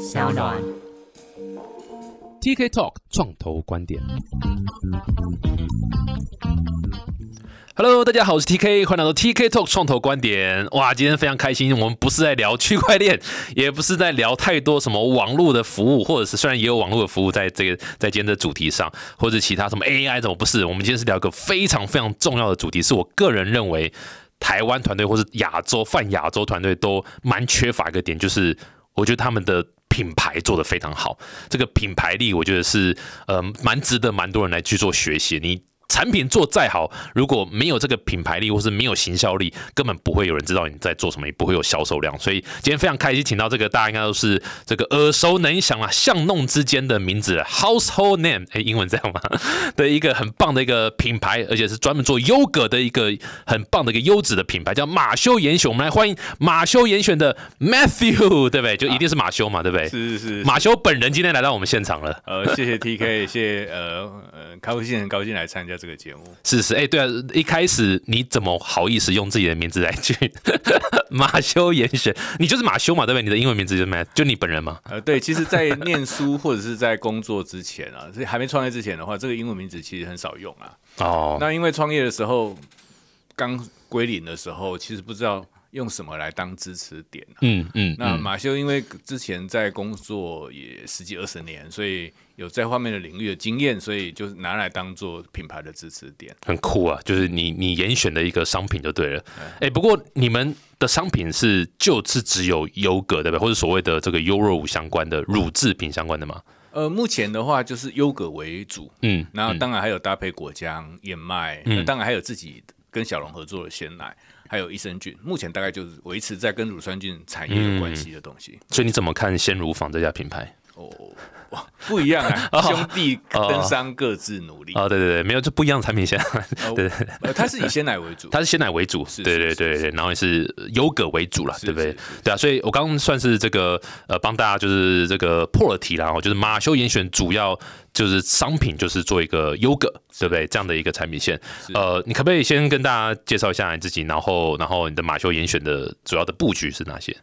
小暖。TK Talk 创投观点。Hello，大家好，我是 TK，欢迎来到 TK Talk 创投观点。哇，今天非常开心，我们不是在聊 区块链，也不是在聊太多什么网络的服务，或者是虽然也有网络的服务在这个在今天的主题上，或者其他什么 AI 怎么不是？我们今天是聊一个非常非常重要的主题，是我个人认为台湾团队或是亚洲泛亚洲团队都蛮缺乏一个点，就是我觉得他们的。品牌做的非常好，这个品牌力我觉得是呃蛮值得蛮多人来去做学习。你产品做再好，如果没有这个品牌力或是没有行销力，根本不会有人知道你在做什么，也不会有销售量。所以今天非常开心，请到这个大家应该都是这个耳熟能详啊，巷弄之间的名字，household name，哎，英文这样吗？的一个很棒的一个品牌，而且是专门做优格的一个很棒的一个优质的品牌，叫马修严选。我们来欢迎马修严选的 Matthew，对不对？就一定是马修嘛，对不对？是是是，马修本人今天来到我们现场了。呃，谢谢 TK，谢谢呃呃，高兴很高兴来参加这个节目。是是，哎、对啊，一开始你怎么好意思用自己的名字来去 马修严选？你就是马修嘛，对不对？你的英文名字就是 Matt，就你本人嘛？呃，对，其实，在念书或者是在工作之前啊，这 还没创业之前的话，这个英文名字其实很少用啊。哦，那因为创业的时候，刚归零的时候，其实不知道用什么来当支持点、啊。嗯嗯，嗯那马修因为之前在工作也十几二十年，所以有在方面的领域的经验，所以就是拿来当做品牌的支持点。很酷啊，就是你你严选的一个商品就对了。哎、不过你们的商品是就是只有优格对不对？或者所谓的这个优酪乳相关的乳制品相关的吗？呃，目前的话就是优格为主，嗯，然后嗯当然还有搭配果浆、燕麦，嗯当然还有自己跟小龙合作的鲜奶，还有益生菌。目前大概就是维持在跟乳酸菌产业有关系的东西。所以你怎么看鲜乳坊这家品牌？哦，哇，不一样啊，兄弟跟商各自努力。哦，对对对，没有，这不一样的产品线，呃 对呃，它是以鲜奶为主，它是鲜奶为主，是对对对对，然后也是优格为主啦，是对不对？对啊，所以我刚刚算是这个呃帮大家就是这个破了题啦，哦，就是马修严选主要就是商品就是做一个优格，对不对？这样的一个产品线，呃，你可不可以先跟大家介绍一下你自己，然后然后你的马修严选的主要的布局是哪些？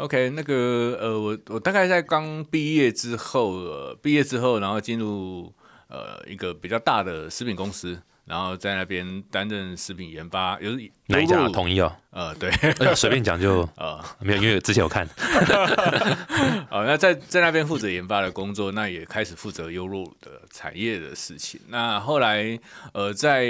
OK，那个呃，我我大概在刚毕业之后，呃，毕业之后，然后进入呃一个比较大的食品公司，然后在那边担任食品研发，有哪一家？统一哦，呃，对，呃随便讲就 呃，没有，因为之前有看，哦，那在在那边负责研发的工作，那也开始负责优酪乳的产业的事情。那后来，呃，在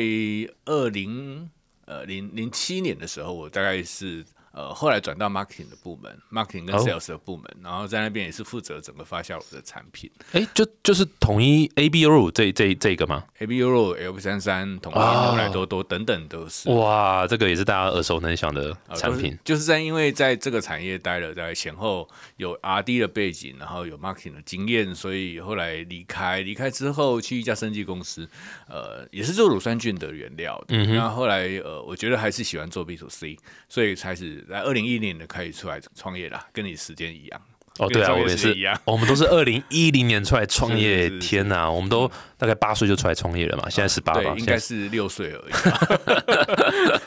二零呃零零七年的时候，我大概是呃后来转到 marketing 的部门，marketing 跟哦 sales 的部门，然后在那边也是负责整个发酵乳的产品哎，就就是统一 A B U 这这这个吗？，A B 优酪、L 三三、统一、哦牛奶多多等等都是。哇，这个也是大家耳熟能详的呃产品。就是就是在因为在这个产业待了在前后有 R D 的背景，然后有 marketing 的经验，所以后来离开，离开之后去一家生技公司，呃，也是做乳酸菌的原料的。嗯哼那后来呃，我觉得还是喜欢做 B to C，所以开始在二零一零年开始出来创业啦，跟你时间一样。哦，对啊，我们也是一样，我们都是二零一零年出来创业天哪，我们都大概八岁就出来创业了嘛，现在十八吧，对，应该是六岁而已。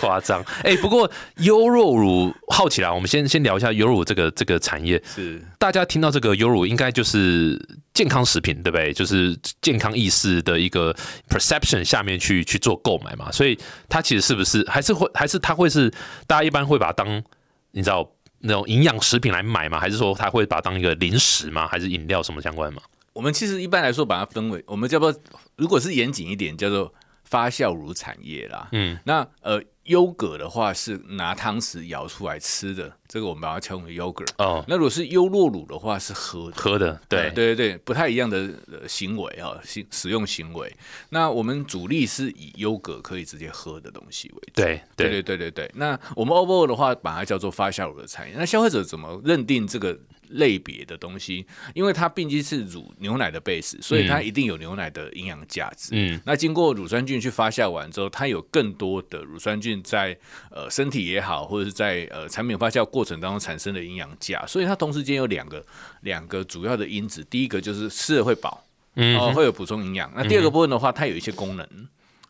在夸张。哎，不过优酪乳好奇啦，我们先先聊一下优酪乳这个这个产业。是大家听到这个优酪乳，应该就是健康食品，对不对？就是健康意识的一个 perception 下面去去做购买嘛，所以它其实是不是还是会还是它会是大家一般会把它当你知道那种营养食品来买吗？还是说它会把它当一个零食吗？还是饮料什么相关吗？我们其实一般来说把它分为，我们叫做如果是严谨一点，叫做发酵乳产业啦。嗯，那呃，优格的话是拿汤匙舀出来吃的，这个我们把它称为 yogurt。哦，那如果是优酪乳的话是喝的。喝的，对呃对对对，不太一样的呃行为啊，行使用行为。那我们主力是以优格可以直接喝的东西为主。对对对对对对对。那我们 overall 的话，把它叫做发酵乳的产业。那消费者怎么认定这个类别的东西？因为它毕竟是乳牛奶的 base，所以它一定有牛奶的营养价值。嗯，那经过乳酸菌去发酵完之后，它有更多的乳酸菌在呃身体也好，或者是在呃产品发酵过程当中产生的营养价，所以它同时间有两个两个主要的因子，第一个就是吃了会饱，嗯哦、会有补充营养。那第二个部分的话，它有一些功能，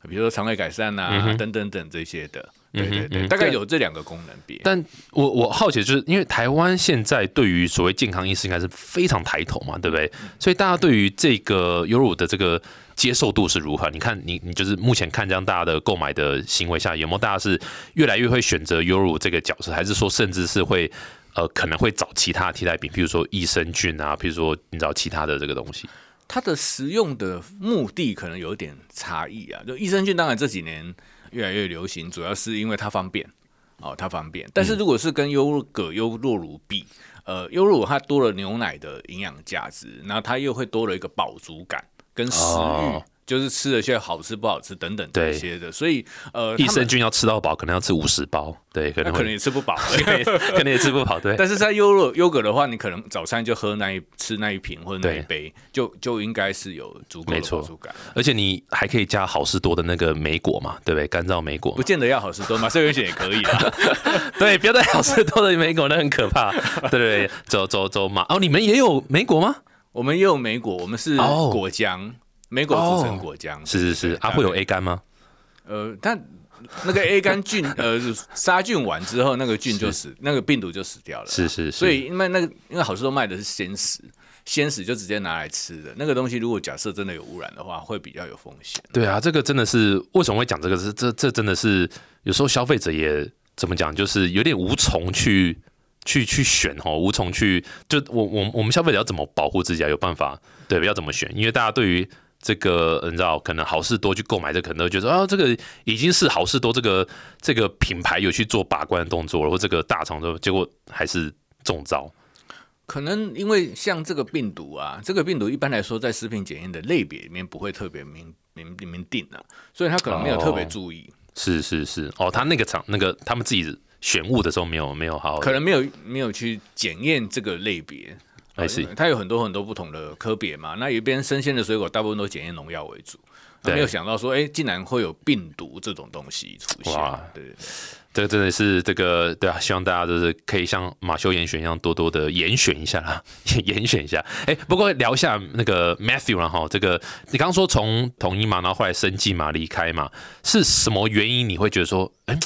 比如说肠胃改善啊、等等等这些的。对对对，大概有这两个功能别。但我我好奇，就是因为台湾现在对于所谓健康意识应该是非常抬头嘛，对不对？所以大家对于这个优乳的这个接受度是如何？你看，你你就是目前看这样大家的购买的行为下，有没有大家是越来越会选择优乳这个角色，还是说甚至是会呃可能会找其他替代品，比如说益生菌啊，比如说你知道其他的这个东西？它的食用的目的可能有点差异啊。就益生菌，当然这几年越来越流行，主要是因为它方便哦，它方便。但是如果是跟优格、优酪乳比，呃，优酪乳它多了牛奶的营养价值，然后它又会多了一个饱足感跟食欲。哦就是吃了些好吃不好吃等等这些的，所以呃，益生菌要吃到饱，可能要吃五十包，对，可能可能也吃不饱。可能也吃不饱，对。但是在优乐优格的话，你可能早餐就喝那一吃那一瓶或者那一杯，就就应该是有足够的没错饱足感。而且你还可以加好事多的那个莓果嘛，对不对？干燥莓果不，见得要好事多嘛，社员险也可以啦。对，不要带好事多的莓果，那很可怕。对对对，走走走嘛。哦，你们也有莓果吗？我们也有莓果，我们是哦果浆，莓果组成果浆。是是是它啊，会有 A 肝吗？呃，但那个 A 肝菌 呃杀菌完之后，那个菌就死，那个病毒就死掉了。是是是，所以因为那个因为好事都卖的是鲜食，鲜食就直接拿来吃的那个东西，如果假设真的有污染的话，会比较有风险。对啊，这个真的是为什么会讲这个？是这这真的是有时候消费者也怎么讲，就是有点无从去去去选哦，无从去就我我我们消费者要怎么保护自己啊？有办法对，要怎么选？因为大家对于这个你知道，可能好事多去购买这，可能都觉得啊，这个已经是好事多这个这个品牌有去做把关的动作了，或这个大厂都结果还是中招。可能因为像这个病毒啊，这个病毒一般来说在食品检验的类别里面不会特别明明明定啊，所以他可能没有特别注意，是是是，哦，他那个厂那个他们自己选物的时候没有没有好好可能没有没有去检验这个类别。I see 它有很多很多不同的科别嘛，那一边生鲜的水果大部分都检验农药为主，对没有想到说，哎、竟然会有病毒这种东西出现哇。对对对，这个真的是这个对啊，希望大家就是可以像马修严选一样，多多的严选一下啦，严选一下。哎，不过聊一下那个 Matthew 然后这个你刚刚说从统一嘛，然后后来生计嘛，离开嘛，是什么原因你会觉得说，哎，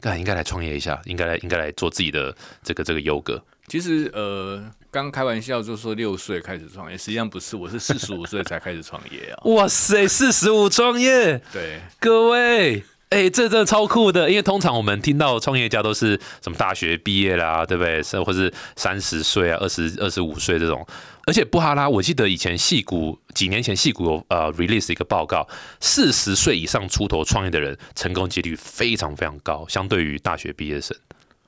该应该来创业一下，应该来应该来做自己的这个这个优格？其实呃，刚开玩笑就说六岁开始创业，实际上不是，我是四十五岁才开始创业啊。哇塞，四十五创业，对，各位，哎、这真的超酷的，因为通常我们听到创业家都是什么大学毕业啦，对不对？是或是三十岁啊、二十二十五岁这种。而且布哈拉，我记得以前戏谷几年前戏谷有呃 release 一个报告，四十岁以上出头创业的人成功几率非常非常高，相对于大学毕业生。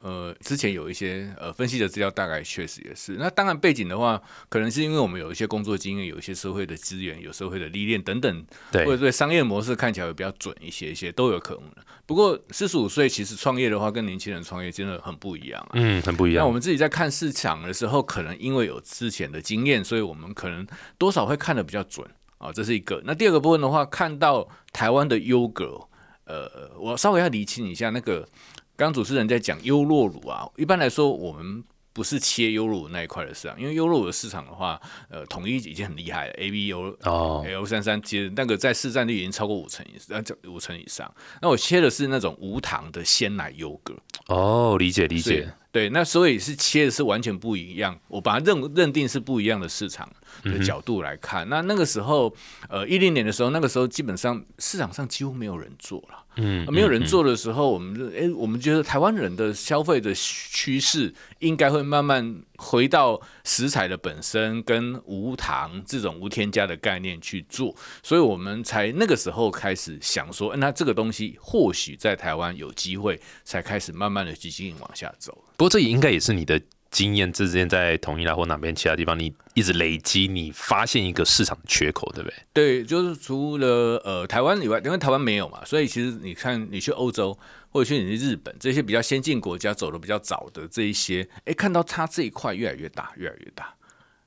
呃，之前有一些呃分析的资料，大概确实也是。那当然背景的话，可能是因为我们有一些工作经验，有一些社会的资源，有社会的历练等等，对或者对商业模式看起来会比较准一些一些，都有可能。不过四十五岁其实创业的话，跟年轻人创业真的很不一样啊。嗯，很不一样。那我们自己在看市场的时候，可能因为有之前的经验，所以我们可能多少会看得比较准啊、这是一个。那第二个部分的话，看到台湾的优格，呃，我稍微要厘清一下，那个刚刚主持人在讲优酪乳啊，一般来说我们。不是切优酪乳那一块的市场，因为优酪乳的市场的话，呃，统一已经很厉害了，A B 优哦，L 三三其实那个在市占率已经超过五成以上，呃五成以上。那我切的是那种无糖的鲜奶优格，哦，理解理解。对，那所以是切的是完全不一样，我把它认认定是不一样的市场的角度来看。那那个时候，呃，一零年的时候，那个时候基本上市场上几乎没有人做了。嗯，没有人做的时候，我们就哎，我们觉得台湾人的消费的趋势应该会慢慢回到食材的本身跟无糖这种无添加的概念去做，所以我们才那个时候开始想说，哎那这个东西或许在台湾有机会，才开始慢慢的继续往下走。不过这也应该也是你的经验，之前在统一啦或哪边其他地方，你一直累积，你发现一个市场缺口，对不对？对，就是除了呃台湾以外，因为台湾没有嘛，所以其实你看你去欧洲或者去你去日本这些比较先进国家走的比较早的这一些，哎，看到它这一块越来越大，越来越大。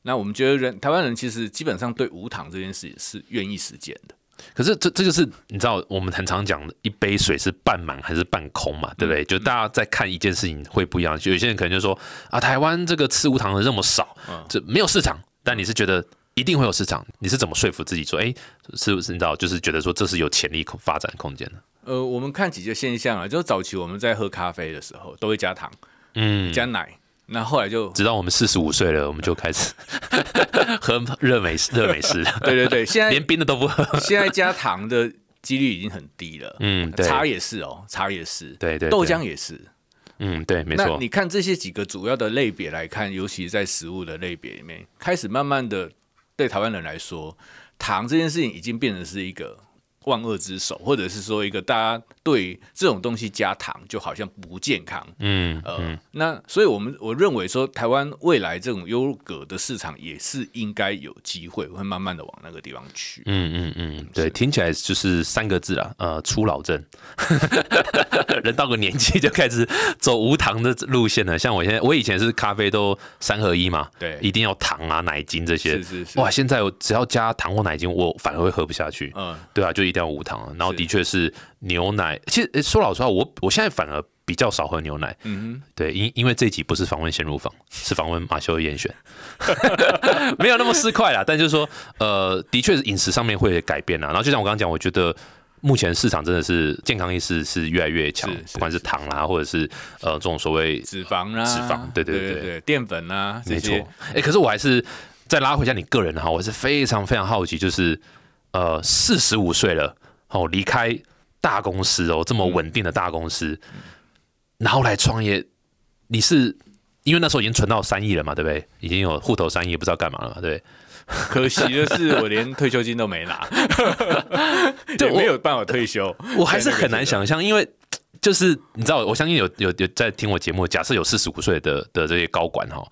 那我们觉得人台湾人其实基本上对无糖这件事是愿意实践的。可是这这就是你知道，我们很常讲的，一杯水是半满还是半空嘛，对不对？就大家在看一件事情会不一样，就有些人可能就说啊，台湾这个吃无糖的这么少，这没有市场，但你是觉得一定会有市场，你是怎么说服自己说，哎，是不是你知道，就是觉得说这是有潜力空发展空间的？呃，我们看几个现象啊，就是早期我们在喝咖啡的时候都会加糖、嗯，加奶，那后来就直到我们四十五岁了，我们就开始 喝热美式，热美式，对对对，现在连冰的都不喝。现在加糖的几率已经很低了。嗯，对，茶也是哦，茶也是，对对，豆对浆也是。嗯，对，没错那你。看这些几个主要的类别来看，尤其在食物的类别里面，开始慢慢的对台湾人来说，糖这件事情已经变成是一个万恶之首，或者是说一个大家对这种东西加糖就好像不健康。嗯呃，嗯那所以我们我认为说，台湾未来这种优格的市场也是应该有机会会慢慢的往那个地方去。嗯嗯嗯，对，听起来就是三个字啦，呃，初老症。人到个年纪就开始走无糖的路线了。像我现在，我以前是咖啡都三合一嘛，对一定要糖啊、奶精这些。是是是，哇，现在我只要加糖或奶精，我反而会喝不下去。嗯，对啊，就一定要无糖啊。然后的确是牛奶，其实诶说老实话，我我现在反而比较少喝牛奶。嗯对，因因为这一集不是访问鲜乳坊，是访问马修的严选，没有那么市侩啦。但就是说，呃，的确是饮食上面会改变啦。然后就像我刚刚讲，我觉得目前市场真的是健康意识是越来越强不管是糖啦，或者是呃这种所谓，脂肪啦，脂肪对对对对对，淀粉啊，这没错些，哎、可是我还是再拉回一下你个人哈，我是非常非常好奇，就是呃，四十五岁了，哦，离开大公司哦，这么稳定的大公司，然后来创业，你是因为那时候已经存到三亿了嘛，对不对？已经有户头三亿，不知道干嘛了嘛，对不对？可惜的是，我连退休金都没拿，对没有办法退休。我还是很难想象，因为就是你知道，我相信有有有在听我节目，假设有四十五岁的的这些高管哈，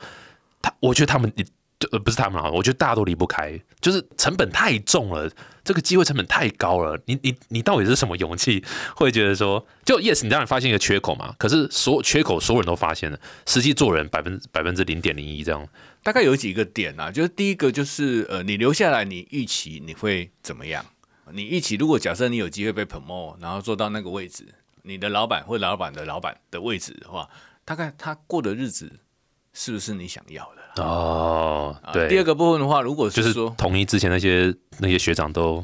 他我觉得他们就呃不是他们啊，我觉得大家都离不开，就是成本太重了，这个机会成本太高了，你你你到底是什么勇气会觉得说，就 yes 你当然发现一个缺口嘛，可是所缺口所有人都发现了，实际做人百分百分之零点零一这样，大概有几个点啊，就是第一个就是呃，你留下来，你预期你会怎么样？你预期如果假设你有机会被 promote，然后做到那个位置，你的老板或老板的老板的位置的话，大概他过的日子是不是你想要的啦？哦，啊对，第二个部分的话，如果就是是说，统一之前那些那些学长都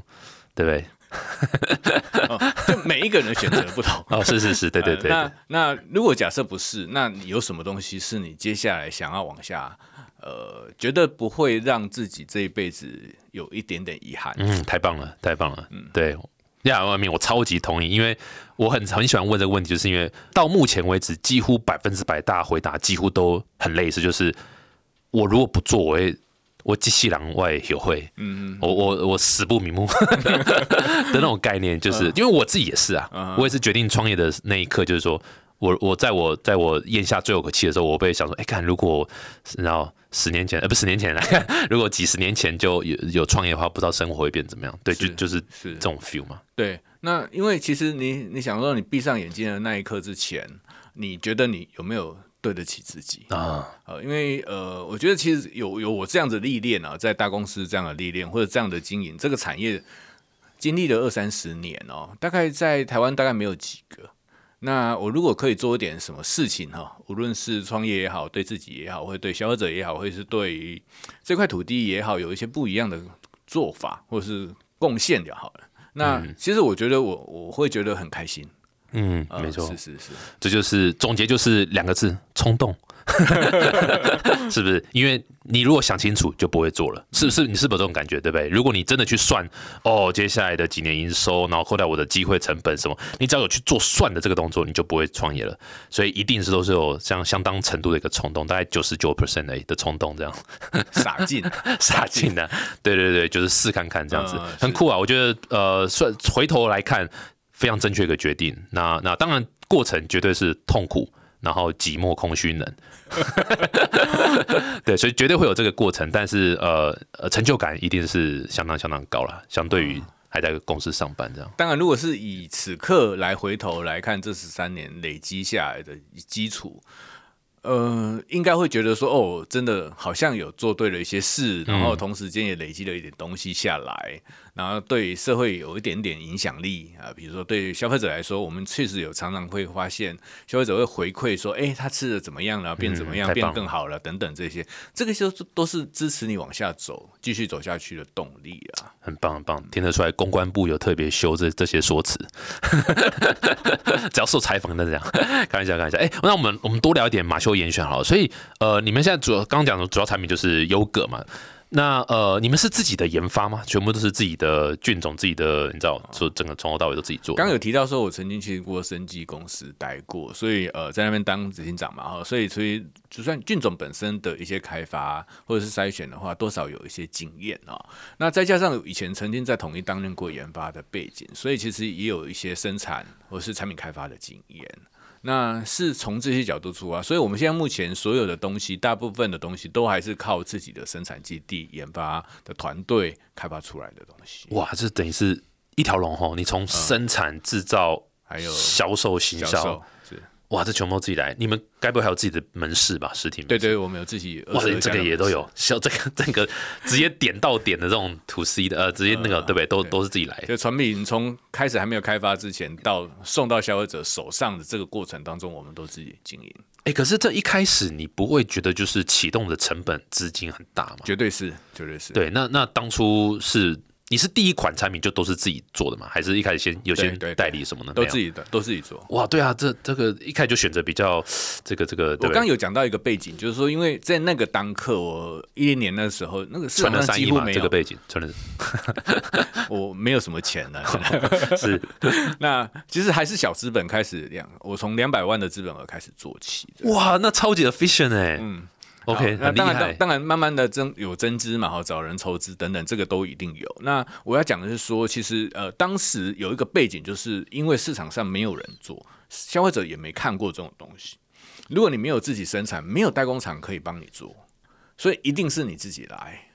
对不对？哦就每一个人的选择不同。哦，是是是，对对对那那如果假设不是，那你有什么东西是你接下来想要往下，呃，觉得不会让自己这一辈子有一点点遗憾？嗯，太棒了，太棒了。嗯，对，亚外面我超级同意，因为我很很喜欢问这个问题，就是因为到目前为止，几乎百分之百大家回答几乎都很类似，就是我如果不做，我会我机器狼我也有会，嗯，我我我死不瞑目 的那种概念，就是因为我自己也是啊，嗯我也是决定创业的那一刻，就是说我我在我在我咽下最后一口气的时候，我会想说，哎、看如果然后十年前，呃，不，十年前来看，如果几十年前就有有创业的话，不知道生活会变怎么样。对，就就是是这种 feel 嘛。对。那因为其实你你想说，你闭上眼睛的那一刻之前，你觉得你有没有对得起自己？啊，呃，因为呃，我觉得其实有有我这样的历练啊，在大公司这样的历练，或者这样的经营，这个产业经历了二三十年哦，大概在台湾大概没有几个。那我如果可以做一点什么事情哈，无论是创业也好，对自己也好，或者对消费者也好，或者是对于这块土地也好，有一些不一样的做法，或者是贡献就好了。那其实我觉得我我会觉得很开心，嗯，呃没错是，是是，这就是总结，就是两个字：冲动。是不是？因为你如果想清楚，就不会做了，是不是？你是不是有这种感觉，对不对？如果你真的去算，哦，接下来的几年营收，然后扣掉我的机会成本什么，你只要有去做算的这个动作，你就不会创业了。所以一定是都是有相相当程度的一个冲动，大概九十九 percent 的的冲动这样。洒劲，傻劲的，对对对，就是试看看这样子，嗯很酷啊！我觉得呃，算回头来看，非常正确一个决定。那那当然过程绝对是痛苦，然后寂寞、空虚、冷，对，所以绝对会有这个过程。但是呃呃，成就感一定是相当相当高了，相对于还在公司上班这样。当然，如果是以此刻来回头来看这十三年累积下来的基础，呃，应该会觉得说，哦，真的好像有做对了一些事，然后同时间也累积了一点东西下来，然后对社会有一点点影响力啊。比如说对消费者来说，我们确实有常常会发现，消费者会回馈说，哎，他吃的怎么样了，变怎么样，变更好了等等这些，这个就都是支持你往下走、继续走下去的动力啊。很棒，很棒，听得出来公关部有特别修这这些说辞，只要受采访的这样，开玩笑，开玩笑。哎，那我们我们多聊一点马修。严选好了，所以呃，你们现在主要刚刚讲的主要产品就是优格嘛？那呃，你们是自己的研发吗？全部都是自己的菌种，自己的你知道，说整个从头到尾都自己做。刚有提到说，我曾经去过生技公司待过，所以呃，在那边当执行长嘛，哈，所以所以就算菌种本身的一些开发或者是筛选的话，多少有一些经验啊。那再加上以前曾经在统一担任过研发的背景，所以其实也有一些生产或是产品开发的经验。那是从这些角度出发，所以我们现在目前所有的东西，大部分的东西都还是靠自己的生产基地、研发的团队开发出来的东西。哇，这等于是一条龙吼！你从生产、制造，还有销售、行销。哇，这全部自己来！你们该不会还有自己的门市吧？实体门对对，我们有自己。哇，这个也都有，像这个这个直接点到点的这种 to C 的，呃，直接那个对不对？都都是自己来。就产品从开始还没有开发之前，到送到消费者手上的这个过程当中，我们都自己经营。哎，可是这一开始你不会觉得就是启动的成本资金很大吗？绝对是，绝对是。对，那那当初是。你是第一款产品就都是自己做的吗？还是一开始先有些代理什么呢？都自己的，都自己做。哇，对啊，这这个一开始就选择比较这个这个。我刚有讲到一个背景，就是说，因为在那个当刻，我一零年那时候，那个市场上几乎没有这个背景，真的是我没有什么钱呢。是，那其实还是小资本开始两，我从两百万的资本额开始做起。哇，那超级的 efficient 哎。嗯。OK，那当然，当然，慢慢的增有增资嘛，哈，找人筹资等等，这个都一定有。那我要讲的是说，其实呃，当时有一个背景，就是因为市场上没有人做，消费者也没看过这种东西。如果你没有自己生产，没有代工厂可以帮你做，所以一定是你自己来。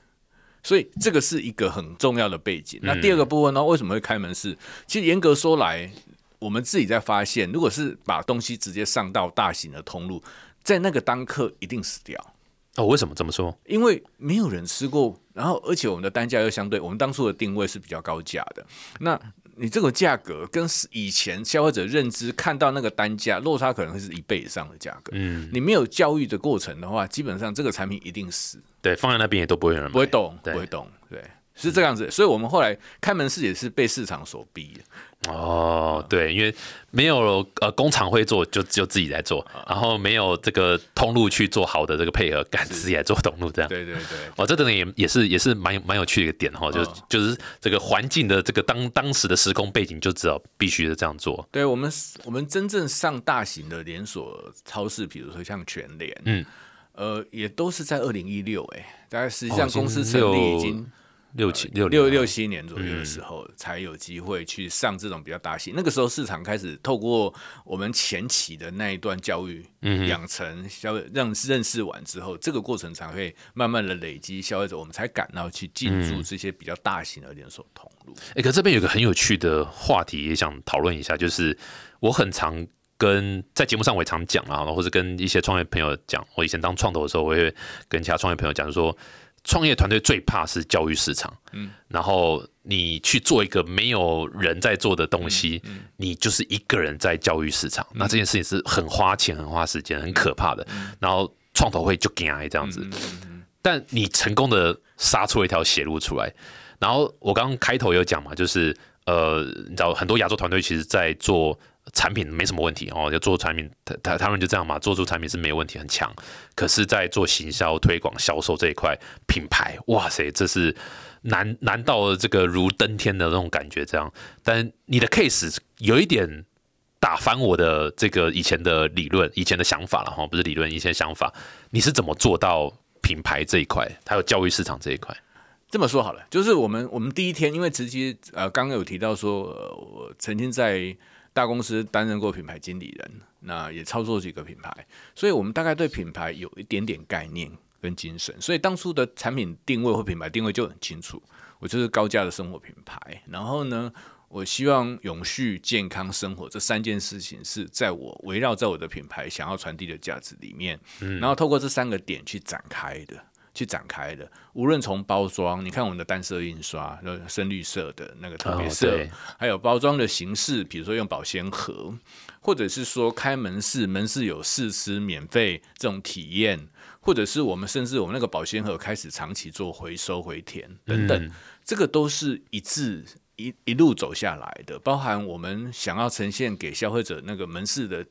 所以这个是一个很重要的背景。那第二个部分呢，为什么会开门市？其实严格说来，我们自己在发现，如果是把东西直接上到大型的通路，在那个当刻一定死掉。哦，为什么这么说？因为没有人吃过，然后而且我们的单价又相对，我们当初的定位是比较高价的。那你这个价格跟以前消费者认知看到那个单价落差，可能会是一倍以上的价格。嗯，你没有教育的过程的话，基本上这个产品一定死。对，放在那边也都不会有人不会动，不会动。对。是这样子，所以我们后来开门市也是被市场所逼的。哦，对，因为没有呃工厂会做，就只有自己在做，然后没有这个通路去做好的这个配合，敢自己来做通路这样。对对对，哦，这等于也也是也是蛮有蛮有趣的一个点哈，就就是这个环境的这个当当时的时空背景，就知道必须的这样做。对我们我们真正上大型的连锁超市，比如说像全联，嗯，呃，也都是在二零一六，哎，大概实际上公司成立已经。六七六六六七年左右的时候，才有机会去上这种比较大型。那个时候市场开始透过我们前期的那一段教育、养成、消让认识完之后，这个过程才会慢慢的累积消费者，我们才敢到去进驻这些比较大型的连锁通路。哎，可这边有个很有趣的话题，也想讨论一下，就是我很常跟在节目上我也常讲啊，或者跟一些创业朋友讲，我以前当创投的时候，我会跟其他创业朋友讲说。创业团队最怕是教育市场，嗯，然后你去做一个没有人在做的东西，你就是一个人在教育市场，那这件事情是很花钱、很花时间、很可怕的。然后创投会就给这样子，但你成功的杀出一条血路出来。然后我刚刚开头有讲嘛，就是呃，你知道很多亚洲团队其实在做。产品没什么问题哦，要做产品，他他他们就这样嘛，做出产品是没有问题，很强。可是，在做行销、推广、销售这一块，品牌，哇塞，这是难难到这个如登天的那种感觉。这样，但你的 case 有一点打翻我的这个以前的理论、以前的想法了哈，不是理论，以前想法。你是怎么做到品牌这一块，还有教育市场这一块？这么说好了，就是我们我们第一天，因为直接呃，刚刚有提到说，呃我曾经在。大公司担任过品牌经理人，那也操作几个品牌，所以我们大概对品牌有一点点概念跟精神，所以当初的产品定位或品牌定位就很清楚，我就是高价的生活品牌。然后呢，我希望永续健康生活这三件事情是在我围绕在我的品牌想要传递的价值里面，然后透过这三个点去展开的。去展开的，无论从包装，你看我们的单色印刷，深绿色的那个特别色，还有包装的形式，比如说用保鲜盒，或者是说开门市，门市有试吃免费这种体验，或者是我们甚至我们那个保鲜盒开始长期做回收回填等等，这个都是一致一一路走下来的，包含我们想要呈现给消费者那个门市的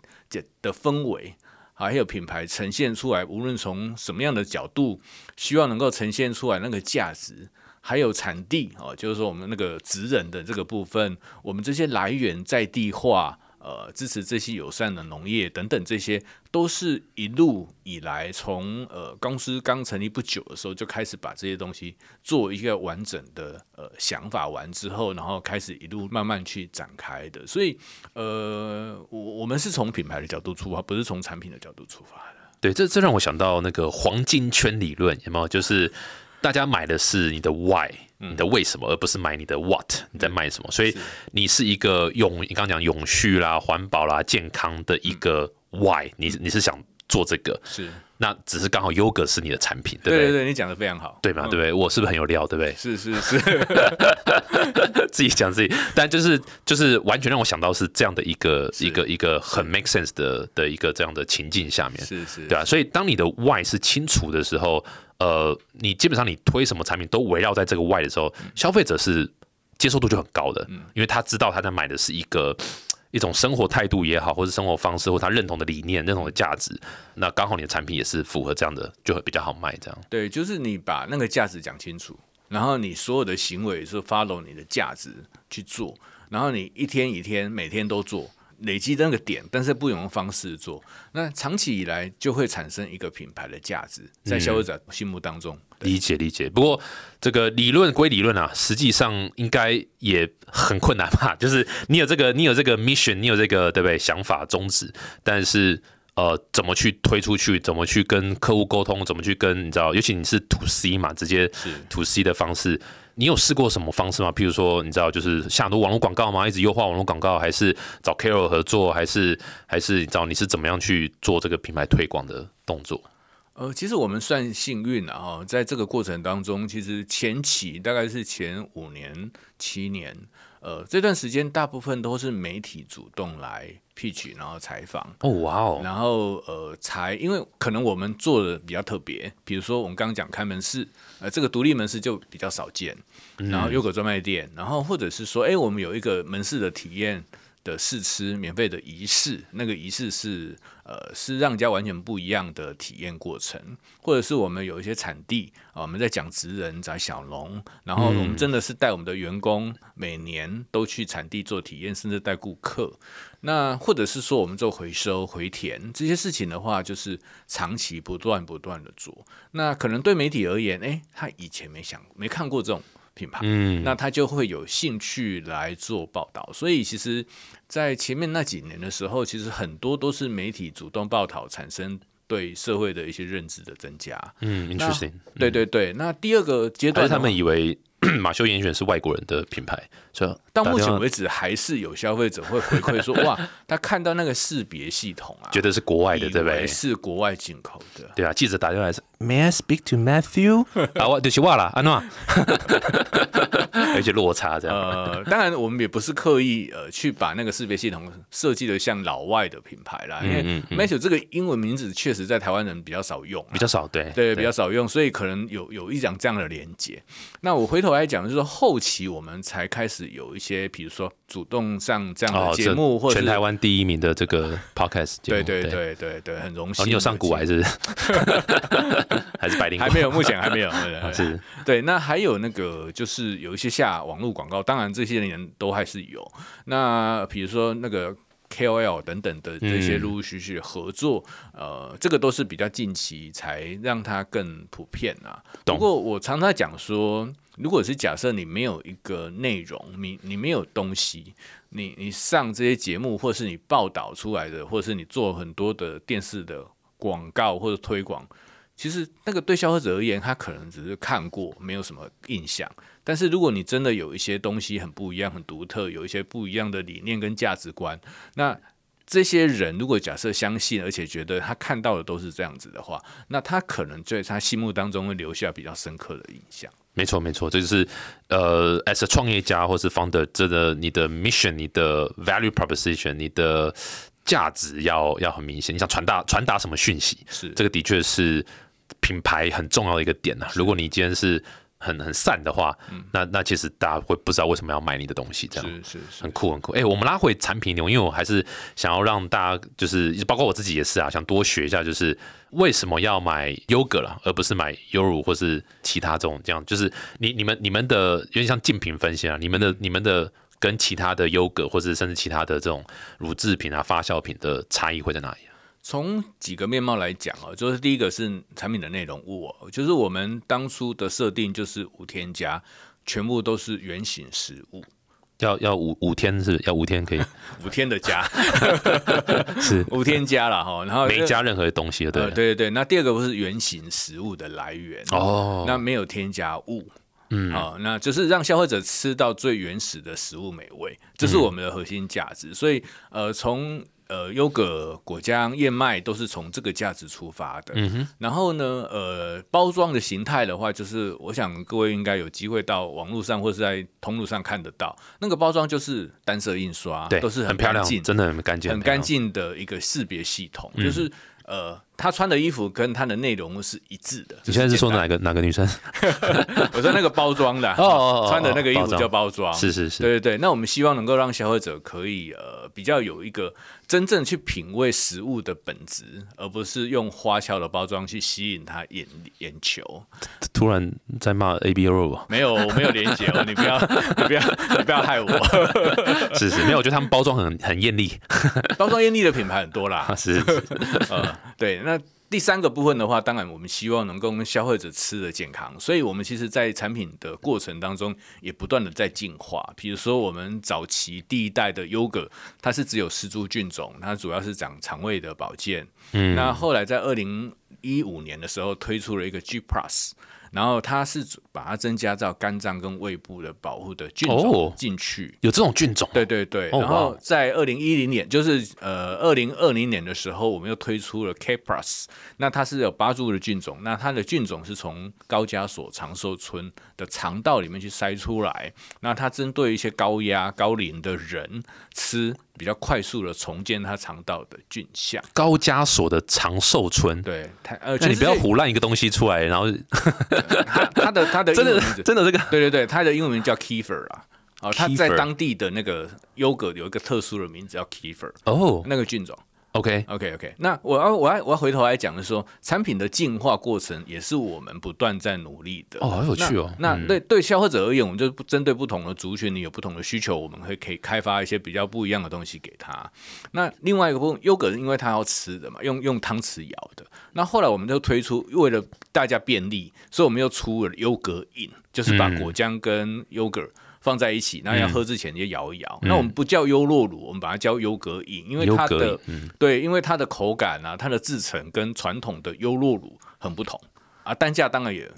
的氛围。还有品牌呈现出来，无论从什么样的角度，希望能够呈现出来那个价值，还有产地哦，就是说我们那个职人的这个部分，我们这些来源在地化，呃，支持这些友善的农业等等，这些都是一路以来从呃公司刚成立不久的时候就开始把这些东西做一个完整的呃想法完之后，然后开始一路慢慢去展开的，所以呃，我我们是从品牌的角度出发，不是从产品的角度出发的。对，这这让我想到那个黄金圈理论，有没有？就是大家买的是你的 why，你的为什么，而不是买你的 what，你在卖什么？所以你是一个永，你刚刚讲永续啦、环保啦、健康的一个 why，你你是想做这个是。那只是刚好优格是你的产品，对不对？对对，你讲的非常好，对嘛？对不对？我是不是很有料？对不对？是是是，自己讲自己，但就是就是完全让我想到是这样的一个一个一个很 make sense 的的一个这样的情境下面，是是，对啊。所以当你的 why 是清楚的时候，呃，你基本上你推什么产品都围绕在这个 why 的时候，消费者是接受度就很高的，因为他知道他在买的是一个。一种生活态度也好，或是生活方式，或他认同的理念、认同的价值，那刚好你的产品也是符合这样的，就会比较好卖。这样对，就是你把那个价值讲清楚，然后你所有的行为是 follow 你的价值去做，然后你一天一天每天都做。累积那个点，但是不用方式做，那长期以来就会产生一个品牌的价值，在消费者心目当中。理解理解，不过这个理论归理论啊，实际上应该也很困难吧？就是你有这个，你有这个 mission，你有这个对不对？想法宗旨，但是呃，怎么去推出去？怎么去跟客户沟通？怎么去跟你知道？尤其你是 to C 嘛，直接 to C 的方式。你有试过什么方式吗？譬如说，你知道就是下多网络广告吗？一直优化网络广告，还是找 Carol 合作，还是还是你知道你是怎么样去做这个品牌推广的动作？呃，其实我们算幸运了哈，在这个过程当中，其实前期大概是前五年、七年，呃，这段时间大部分都是媒体主动来 pitch，然后采访。哦，哇哦！然后呃，才因为可能我们做的比较特别，比如说我们刚刚讲开门市，呃，这个独立门市就比较少见。然后优格专卖店，然后或者是说，哎，我们有一个门市的体验。的试吃免费的仪式，那个仪式是呃是让人家完全不一样的体验过程，或者是我们有一些产地啊，我们在讲职人在小龙，然后我们真的是带我们的员工每年都去产地做体验，甚至带顾客。那或者是说我们做回收回填这些事情的话，就是长期不断不断的做。那可能对媒体而言，哎，他以前没想没看过这种。品牌，嗯，那他就会有兴趣来做报道，所以其实，在前面那几年的时候，其实很多都是媒体主动报道，产生对社会的一些认知的增加。嗯，interesting。对对对，那第二个阶段，他们以为。马修严选是外国人的品牌，所以到目前为止还是有消费者会回馈说，哇，他看到那个识别系统啊，觉得是国外的，对不对？是国外进口的。对啊，记者打电话是，May I speak to Matthew？啊，我就是忘了，安诺。有些落差这样。呃，当然我们也不是刻意呃去把那个识别系统设计的像老外的品牌啦，因为 Matthew 这个英文名字确实在台湾人比较少用，比较少，对对，比较少用，所以可能有有一讲这样的连接。那我回头来讲，就是后期我们才开始有一些，比如说主动上这样的节目，或者全台湾第一名的这个 podcast 节目，对对对对对，很荣幸。你有上古还是 还是白领？还没有，目前还没有。是，对。那还有那个，就是有一些下网络广告，当然这些人都还是有。那比如说那个。KOL 等等的这些陆陆续续合作，呃，这个都是比较近期才让它更普遍啊。不过我常常讲说，如果是假设你没有一个内容，你你没有东西，你你上这些节目，或是你报道出来的，或是你做很多的电视的广告或者推广，其实那个对消费者而言，他可能只是看过，没有什么印象。但是如果你真的有一些东西很不一样、很独特，有一些不一样的理念跟价值观，那这些人如果假设相信，而且觉得他看到的都是这样子的话，那他可能在他心目当中会留下比较深刻的印象。没错，没错，这就是呃，as a 创业家或是 founder，真的你的 mission、你的 value proposition、你的价值要要很明显。你想传达传达什么讯息？是这个的确是品牌很重要的一个点呐、如果你今天是很很散的话，那那其实大家会不知道为什么要买你的东西，这样。是是是。很，酷很酷，哎、我们拉回产品流，因为我还是想要让大家，就是包括我自己也是啊，想多学一下，就是为什么要买优格了，而不是买优乳或是其他这种这样，就是你你们你们的有点像竞品分析啊，你们的你们的跟其他的优格或是甚至其他的这种乳制品啊发酵品的差异会在哪里？啊？从几个面貌来讲哦，就是第一个是产品的内容物哦，就是我们当初的设定就是无添加，全部都是原形食物，要要五五天是要五天可以。五天的加，是。无添加了哈，然后没加任何东西的，对呃，对对对，那第二个不是原形食物的来源。哦。那没有添加物，嗯。好、那就是让消费者吃到最原始的食物美味，这是我们的核心价值。所以呃，从呃优格、果浆、燕麦都是从这个价值出发的。嗯哼，然后呢，呃，包装的形态的话，就是我想各位应该有机会到网络上或是在通路上看得到，那个包装就是单色印刷，对，都是很漂亮，真的很干净，很干净的一个识别系统，嗯。就是呃，他穿的衣服跟他的内容是一致的。你现在是说哪个哪个女生？我说那个包装的，哦穿的那个衣服叫包装，是是是，对对对。那我们希望能够让消费者可以呃比较有一个真正去品味食物的本质，而不是用花俏的包装去吸引他眼眼球。突然在骂 A B O 吧？没有，我没有连接哦，你不要你不要你不要害我。是是，没有，我觉得他们包装很很艳丽，包装艳丽的品牌很多啦，是是呃，对，那第三个部分的话，当然我们希望能够跟消费者吃的健康，所以我们其实在产品的过程当中也不断的在进化。比如说，我们早期第一代的优格，它是只有丝株菌种，它主要是讲肠胃的保健。嗯那后来在二零一五年的时候推出了一个 G Plus。然后它是把它增加到肝脏跟胃部的保护的菌哦。种进去，有这种菌种，对对对，哦然后在二零一零年，就是呃二零二零年的时候，我们又推出了 K Plus，那它是有八株的菌种，那它的菌种是从高加索长寿村的肠道里面去筛出来，那它针对一些高压高龄的人吃，比较快速的重建他肠道的菌相。高加索的长寿村。对，它呃，那你不要胡乱一个东西出来，然后 它它的它的 真的真的这个对对对，它的英文名叫 Kefir 啊。哦，它在当地的那个优格有一个特殊的名字叫 Kefir，哦那个菌种。，OK，OK OK，那我要我要我要回头来讲的是说，产品的进化过程也是我们不断在努力的。哦，好有趣哦。那嗯对对消费者而言，我们就不针对不同的族群，你有不同的需求，我们会可以开发一些比较不一样的东西给他。那另外一个部分，优格因为它要吃的嘛，用用汤匙舀的。那后来我们就推出，为了大家便利，所以我们又出了优格饮，就是把嗯果浆跟优格。放在一起，那要喝之前就摇一摇。嗯那我们不叫优酪乳，我们把它叫优格饮，因为它的嗯对，因为它的口感啊，它的制成跟传统的优酪乳很不同啊，单价当然也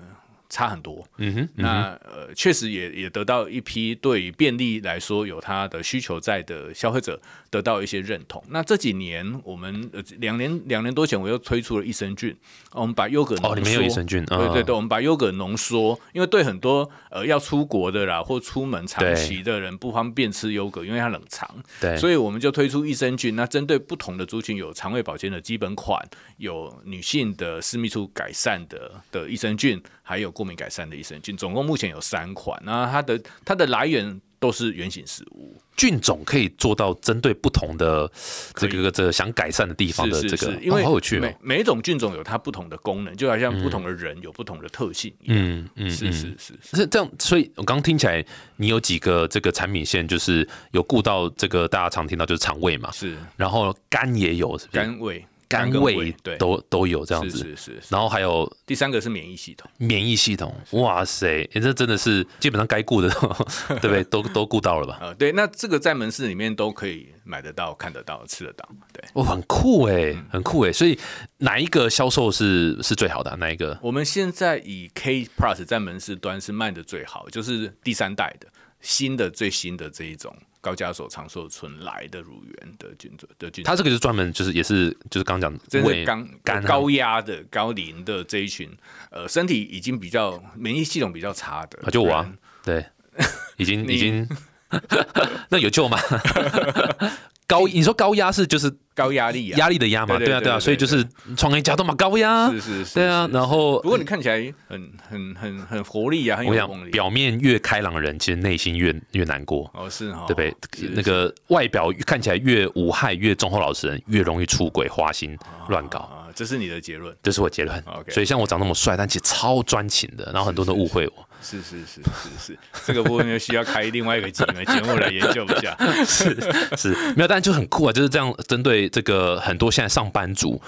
差很多。嗯哼，嗯哼那呃，确实也也得到一批对于便利来说有它的需求在的消费者得到一些认同。那这几年我们呃两年两年多前我又推出了益生菌，我们把优格浓哦，里面有益生菌，嗯对对对，我们把优格浓缩，因为对很多呃要出国的啦，或出门长期的人不方便吃优格，因为它冷藏，对，所以我们就推出益生菌。那针对不同的族群，有肠胃保健的基本款，有女性的私密处改善的的益生菌，还有过敏改善的益生菌，总共目前有三款。那它的它的来源都是原型食物。菌种可以做到针对不同的这个这个想改善的地方的这个是，，因为哦好有趣哦每。每一种菌种有它不同的功能，就好像不同的人有不同的特性一样。嗯嗯，嗯是是是是。是这样，所以我刚刚听起来，你有几个这个产品线，就是有顾到这个大家常听到就是肠胃嘛，是然后肝也有，是不是？肝胃肝跟胃对，都都有这样子。是是。然后还有第三个是免疫系统，免疫系统，哇塞，诶这真的是基本上该顾的，对不对？都都顾到了吧？呃，对，那这个在门市里面都可以买得到、看得到、吃得到，对。哦，很酷哎，嗯很酷哎。所以哪一个销售是是最好的啊？哪一个？我们现在以 K Plus 在门市端是卖的最好，就是第三代的新的最新的这一种高加索长寿村来的乳源的菌种的菌种，它这个就是专门就是也是就是刚刚讲胃真是刚高压的高龄的这一群，呃，身体已经比较免疫系统比较差的，啊，就我啊，对，已经 已经，那有救吗？高，你说高压是就是高压力啊，压力的压嘛？对啊，对啊，所以就是创业家都嘛高压，是是是，对啊。然后不过你看起来很很很很活力啊，很我想有动力。表面越开朗的人，其实内心越越难过。哦，是哈，对不对？那个外表看起来越无害、越忠厚老实人，越容易出轨、花心、乱搞。啊，这是你的结论。这是我结论。所以像我长那么帅，但其实超专情的，然后很多人都误会我。是是是是是，这个部分就需要开另外一个节目节目来研究一下。是是没有，但就很酷啊，就是这样针对这个很多现在上班族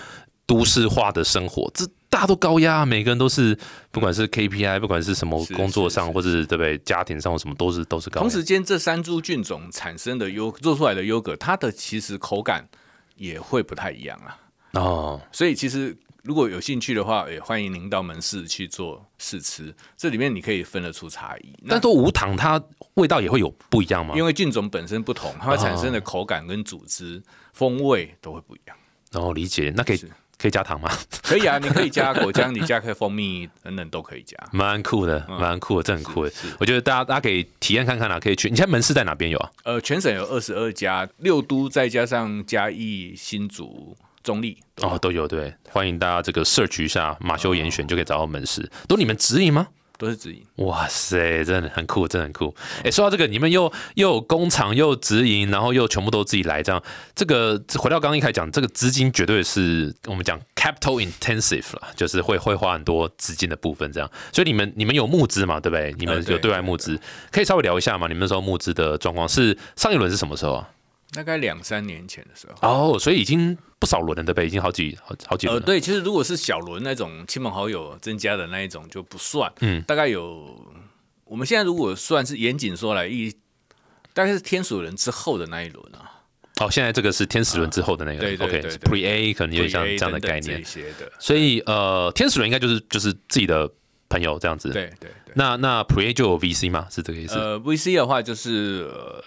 都市化的生活，这大家都高压，每个人都是不管是 KPI，不管是什么工作上，是是或者是对不对家庭上，或什么都是都是高压。同时间，这三株菌种产生的优做出来的优格，它的其实口感也会不太一样啊。哦，所以其实如果有兴趣的话，也欢迎您到门市去做试吃，这里面你可以分得出差异。那但都无糖，它味道也会有不一样吗？因为菌种本身不同，它会产生的口感跟组织、风味都会不一样。然后理解，那可以可以加糖吗？可以啊，你可以加 果浆，你加颗蜂蜜等等都可以加。蛮酷的，蛮酷的，这很酷的。我觉得大家大家可以体验看看啦，可以去。你现在门市在哪边有啊？呃，全省有二十二家，六都再加上嘉义、新竹、中立。哦，都有对，欢迎大家这个 search 一下马修严选就可以找到门市。都你们指引吗？都是直营。哇塞，真的很酷，真的很酷。哎，说到这个，你们又又有工厂，又有直营，然后又全部都自己来，这样这个回到刚刚一开始讲，这个资金绝对是我们讲 capital intensive 了，就是会会花很多资金的部分，这样。所以你们你们有募资嘛，对不对？你们有对外募资，可以稍微聊一下嘛？你们那时候募资的状况是上一轮是什么时候啊？大概两三年前的时候。哦，所以已经不少轮了，对不对？已经好几好好几轮呃，对，其实如果是小轮那种亲朋好友增加的那一种就不算，嗯大概有，我们现在如果算是严谨说来，一大概是天使轮之后的那一轮啊，哦，现在这个是天使轮之后的那个、对对 o k 对对 Pre A 可能有点像这样的概念的，所以呃，天使轮应该就是就是自己的朋友这样子。。对对对。那那 Pre A 就有 VC 吗？是这个意思？呃，VC 的话就是呃，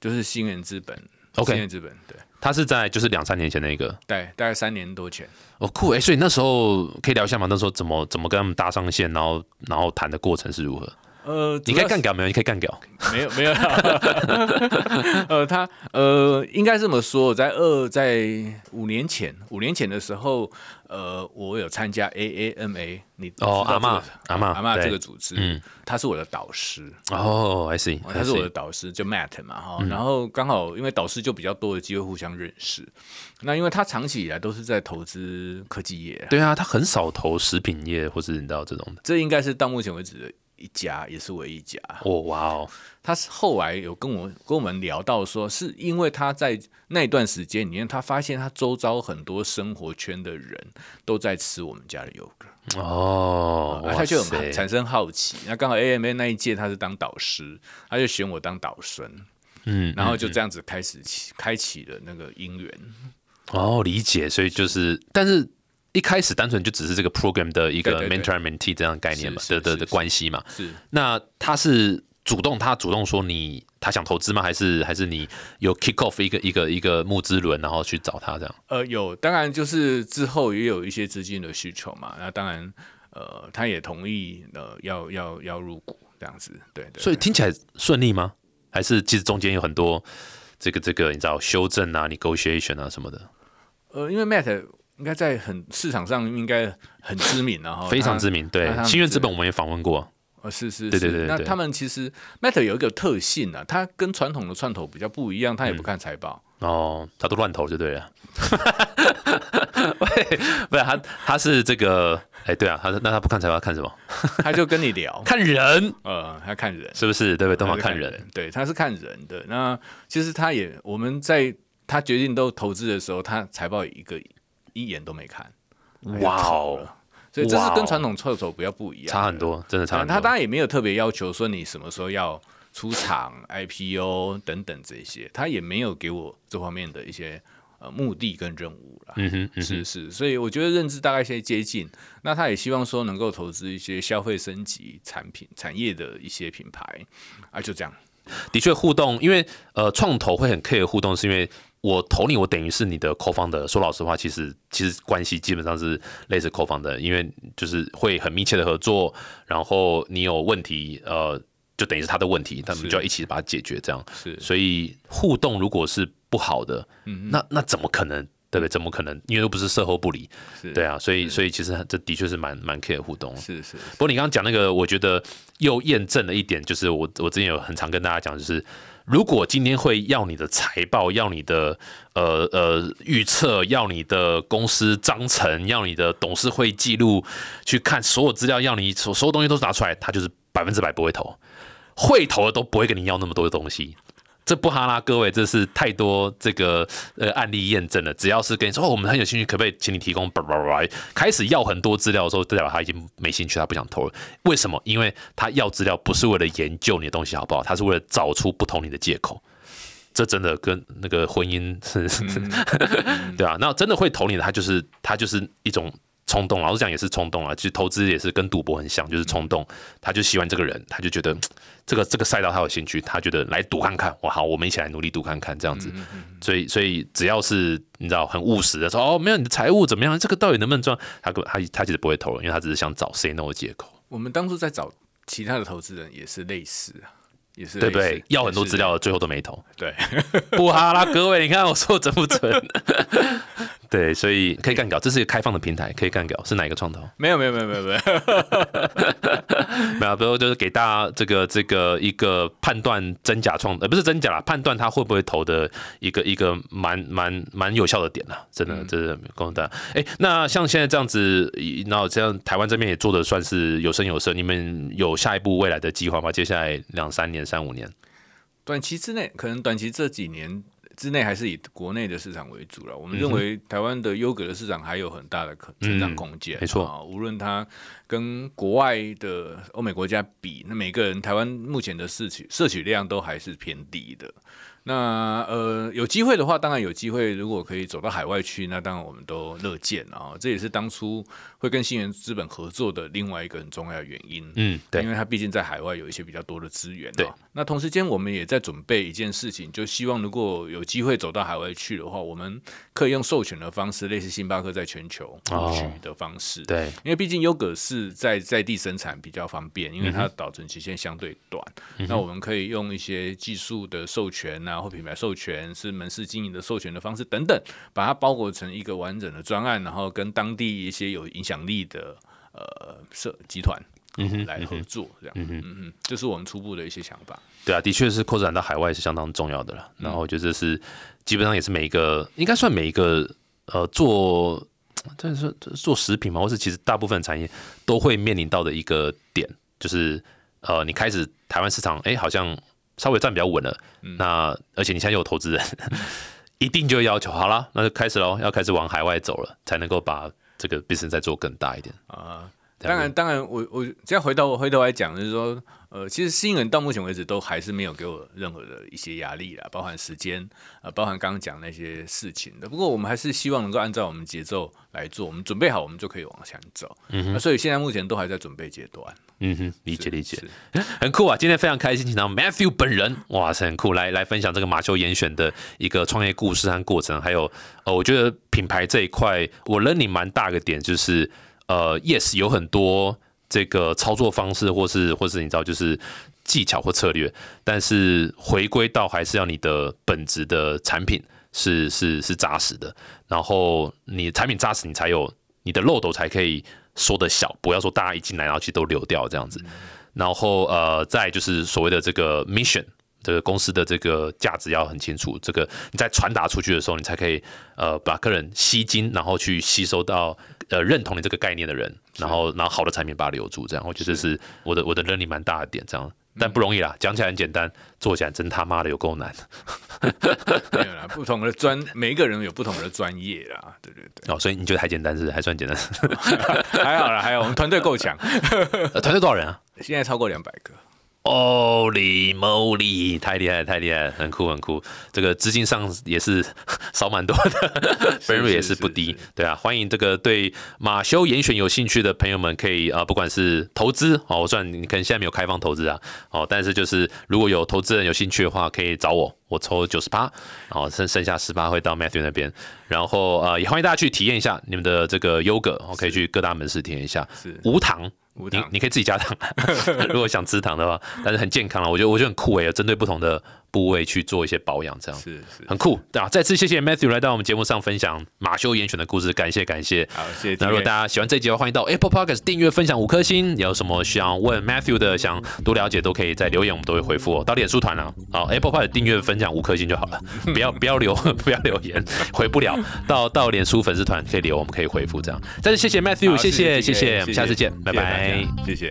就是新源资本 OK 新业资本对，他是在就是两三年前那个对大概三年多前。哦酷哎、所以那时候可以聊一下吗？那时候怎么怎么跟他们搭上线，然后然后谈的过程是如何？呃，你可以干掉没有？你可以干掉。没 有没有，呃，他呃，应该这么说，在二在五年前，五年前的时候，呃，我有参加 AAMA，你知道哦，阿妈阿妈阿嬷对这个组织，嗯他是我的导师，哦，I see，他是我的导师，就 Matt 嘛哈，嗯然后刚好因为导师就比较多的机会互相认识，那因为他长期以来都是在投资科技业，对啊，他很少投食品业或是你知道这种的。这应该是到目前为止的一家，也是唯一一家。哦哇哦，他是后来有跟我跟我们聊到说，是因为他在那段时间里面，他发现他周遭很多生活圈的人都在吃我们家的优格，哦，他就很产生好奇。那刚好 AMA 那一届他是当导师，他就选我当导生，嗯，然后就这样子开始起开启了那个姻缘。哦，理解，所以就是，但是一开始单纯就只是这个 program 的一个对对对 mentor and mentee 这样的概念嘛，的的的关系嘛。是那他是主动，他主动说你他想投资吗？还是还是你有 kick off 一个一个一个募资轮，然后去找他这样？呃有，当然就是之后也有一些资金的需求嘛。那当然呃，他也同意呃要要要入股这样子，对对。所以听起来顺利吗？还是其实中间有很多这个这个你知道修正啊、negotiation 啊什么的，呃，因为 Matt 应该在很市场上应该很知名然后 非常知名。对那他，们新月资本我们也访问过。呃，是是，对对是那他们其实 Meta 有一个特性啊，它跟传统的串头比较不一样，它也不看财报。哦，它都乱投就对了。喂，不是他，他是这个，哎，对啊，他那他不看财报看什么？他就跟你聊，看人呃，他看人，是不是？对不对？都他是嘛看人。，对，他是看人的。那其实他也，我们在他决定都投资的时候，他财报一个一眼都没看，哇哦，所以这是跟传统臭头比较不一样，差很。多，真的差很多。他当然也没有特别要求说你什么时候要出场、IPO 等等这些，他也没有给我这方面的一些呃目的跟任务啦。嗯哼，嗯哼是是，所以我觉得认知大概现在接近。那他也希望说能够投资一些消费升级产品产业的一些品牌啊，就这样。的确互动，因为呃创投会很 care 互动，是因为我投你，我等于是你的 co 方的。说老实话，其实其实关系基本上是类似 co 方的，因为就是会很密切的合作，然后你有问题，呃，就等于是他的问题，他们就要一起把它解决，这样。是所以互动如果是不好的，嗯那那怎么可能？对不对？怎么可能？因为又不是售后不理，是，对啊，所以所以其实这的确是蛮蛮 care 互动。是是不过你刚刚讲那个，我觉得又验证了一点，就是我我之前有很常跟大家讲，就是如果今天会要你的财报，要你的呃呃预测，要你的公司章程，要你的董事会记录，去看所有资料，要你所所有东西都拿出来，他就是百分之百不会投，会投的都不会跟你要那么多的东西。这不哈拉，各位，这是太多这个呃案例验证了。只要是跟你说、哦、我们很有兴趣，可不可以请你提供？叭叭叭，开始要很多资料的时候，代表他已经没兴趣，他不想投了。为什么？因为他要资料不是为了研究你的东西好不好，他是为了找出不同你的借口。这真的跟那个婚姻是，对啊，那真的会投你的，他就是他就是一种冲动。老实讲也是冲动啊，其实投资也是跟赌博很像，就是冲动。他就喜欢这个人，他就觉得 这个这个赛道他有兴趣，他觉得来赌看看，哇好，我们一起来努力赌看看这样子。所以所以只要是你知道很务实的说哦，没有你的财务怎么样，这个到底能不能赚？他根他他其实不会投了，因为他只是想找 say no 的借口。我们当初在找其他的投资人也是类似啊，也是对不对？要很多资料，最后都没投。对，不哈啦，各位，你看我说准不准？对，所以可以干掉，这是一个开放的平台，可以干掉。是哪一个创投？没有没有没有没有没有，没有，不过就是给大家这个这个一个判断真假创，呃，不是真假啦，判断他会不会投的一个一个蛮蛮蛮有效的点啦，真的，这是告诉大家。哎，那像现在这样子，然后这样台湾这边也做的算是有声有色，你们有下一步未来的计划吗？接下来两三年、三五年？短期之内可能短期这几年。之内还是以国内的市场为主了。我们认为台湾的优格的市场还有很大的可成长空间、嗯没错啊。无论它跟国外的欧美国家比，那每个人台湾目前的摄取摄取量都还是偏低的。那呃，有机会的话，当然有机会。如果可以走到海外去，那当然我们都乐见啊。这也是当初会跟新源资本合作的另外一个很重要的原因。嗯，对因，为它毕竟在海外有一些比较多的资源、哦。对，那同时间我们也在准备一件事情，就希望如果有机会走到海外去的话，我们可以用授权的方式，类似星巴克在全球布局的方式。哦对，因为毕竟优格是在在地生产比较方便，因为它保存期限相对短。嗯那我们可以用一些技术的授权啊，或品牌授权，是门市经营的授权的方式等等，把它包裹成一个完整的专案，然后跟当地一些有影响力的呃社集团。嗯来合作，这样，嗯哼嗯嗯，这是我们初步的一些想法。对啊，的确是扩展到海外是相当重要的了。然后我觉得这是基本上也是每一个，应该算每一个呃做，但是做食品嘛，或是其实大部分产业都会面临到的一个点，就是呃，你开始台湾市场，哎，好像稍微站比较稳了。那而且你现在又有投资人，一定就要求好了，那就开始喽，要开始往海外走了，才能够把这个 business 再做更大一点。啊、当然，当然我，我这样回到回头来讲，就是说，呃，其实新人到目前为止都还是没有给我任何的一些压力啦，包含时间，呃，包含刚刚讲那些事情的。不过我们还是希望能够按照我们节奏来做，我们准备好，我们就可以往前走。嗯那所以现在目前都还在准备阶段。嗯哼，理解理解。很酷啊！今天非常开心，请到 Matthew 本人，哇塞，很酷，来来分享这个马修严选的一个创业故事和过程，还有呃，我觉得品牌这一块，我 learning 蛮大个点，就是呃，yes 有很多这个操作方式，或是或是你知道，就是技巧或策略，但是回归到还是要你的本质的产品是是是扎实的，然后你产品扎实，你才有你的漏斗才可以缩得小，不要说大家一进来然后其实都流掉这样子。然后呃，再就是所谓的这个 mission，这个公司的这个价值要很清楚。这个你在传达出去的时候，你才可以呃把客人吸金，然后去吸收到呃认同你这个概念的人，然后然后好的产品把它留住。这样，我觉得这是我的我的能力蛮大的点。这样，但不容易啦，讲起来很简单，做起来真他妈的有够难。没有啦，不同的专，每一个人有不同的专业啦，对对对。哦，所以你觉得还简单是还算简单？还好啦，还好，我们团队够强，呃团队多少人啊？现在超过两百个。Holy moly！太厉害了，太厉害了，很酷很酷。这个资金上也是 少蛮多的，分润也是不低。对啊，欢迎这个对马修严选有兴趣的朋友们，可以啊、呃不管是投资哦，我算你可能现在没有开放投资啊，哦，但是就是如果有投资人有兴趣的话，可以找我，我抽九十八，然后剩剩下十八会到 Matthew 那边，然后呃也欢迎大家去体验一下你们的这个优格，我，可以去各大门市体验一下，是无糖。你无糖你可以自己加糖，如果想吃糖的话，但是很健康了。我觉得我觉得很酷诶，针对不同的部位去做一些保养，这样是是，很酷。对啊，再次谢谢 Matthew 来到我们节目上分享马修严选的故事，感谢感谢。好，谢谢。那如果大家喜欢这集的话，欢迎到 Apple Podcast 订阅、分享五颗星。有什么想问 Matthew 的，想多了解，都可以在留言，我们都会回复哦。到脸书团啊，好 Apple Podcast 订阅、分享五颗星就好了，不要不要留 不要留言，回不了。到到脸书粉丝团可以留，我们可以回复这样。再次谢谢 Matthew，好谢谢谢谢谢，我们下次见，拜拜。谢谢。